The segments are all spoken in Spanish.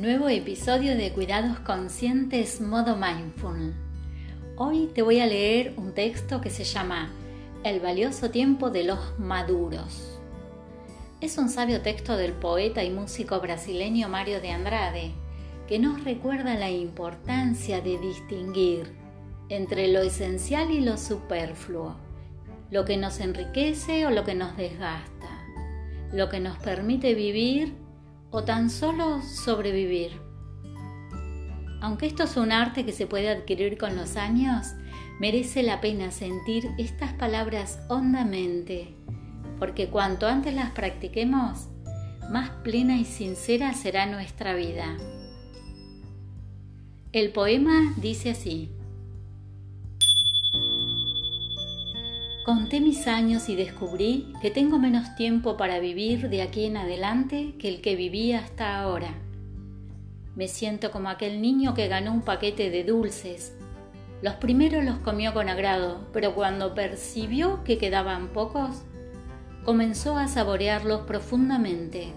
Nuevo episodio de Cuidados Conscientes Modo Mindful. Hoy te voy a leer un texto que se llama El valioso tiempo de los maduros. Es un sabio texto del poeta y músico brasileño Mario de Andrade, que nos recuerda la importancia de distinguir entre lo esencial y lo superfluo, lo que nos enriquece o lo que nos desgasta, lo que nos permite vivir o tan solo sobrevivir. Aunque esto es un arte que se puede adquirir con los años, merece la pena sentir estas palabras hondamente, porque cuanto antes las practiquemos, más plena y sincera será nuestra vida. El poema dice así. Conté mis años y descubrí que tengo menos tiempo para vivir de aquí en adelante que el que viví hasta ahora. Me siento como aquel niño que ganó un paquete de dulces. Los primeros los comió con agrado, pero cuando percibió que quedaban pocos, comenzó a saborearlos profundamente.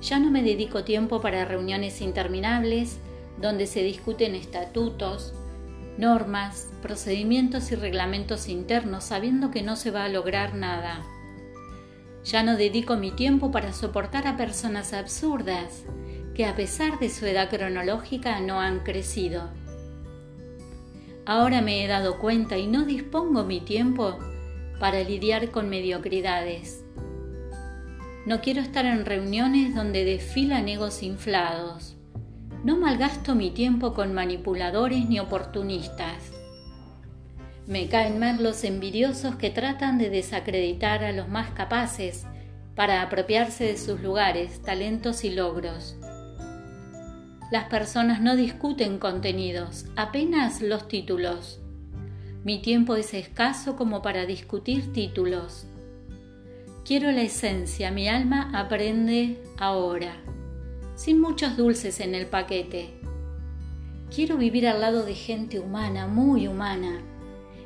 Ya no me dedico tiempo para reuniones interminables donde se discuten estatutos, normas, procedimientos y reglamentos internos sabiendo que no se va a lograr nada. Ya no dedico mi tiempo para soportar a personas absurdas que a pesar de su edad cronológica no han crecido. Ahora me he dado cuenta y no dispongo mi tiempo para lidiar con mediocridades. No quiero estar en reuniones donde desfilan egos inflados no malgasto mi tiempo con manipuladores ni oportunistas. Me caen mal los envidiosos que tratan de desacreditar a los más capaces para apropiarse de sus lugares, talentos y logros. Las personas no discuten contenidos, apenas los títulos. Mi tiempo es escaso como para discutir títulos. Quiero la esencia, mi alma aprende ahora sin muchos dulces en el paquete. Quiero vivir al lado de gente humana, muy humana,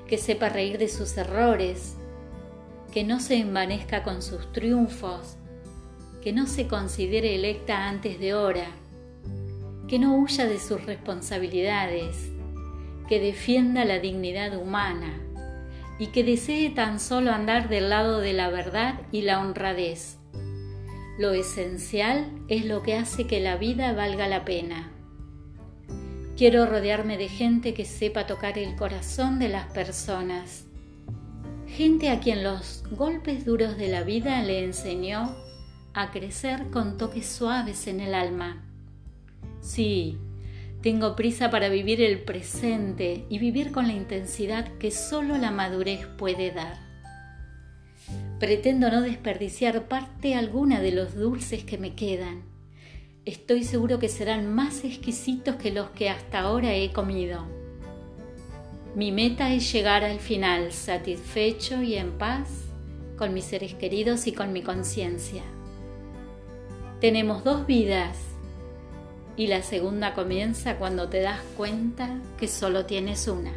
que sepa reír de sus errores, que no se envanezca con sus triunfos, que no se considere electa antes de hora, que no huya de sus responsabilidades, que defienda la dignidad humana y que desee tan solo andar del lado de la verdad y la honradez. Lo esencial es lo que hace que la vida valga la pena. Quiero rodearme de gente que sepa tocar el corazón de las personas. Gente a quien los golpes duros de la vida le enseñó a crecer con toques suaves en el alma. Sí, tengo prisa para vivir el presente y vivir con la intensidad que solo la madurez puede dar. Pretendo no desperdiciar parte alguna de los dulces que me quedan. Estoy seguro que serán más exquisitos que los que hasta ahora he comido. Mi meta es llegar al final satisfecho y en paz con mis seres queridos y con mi conciencia. Tenemos dos vidas y la segunda comienza cuando te das cuenta que solo tienes una.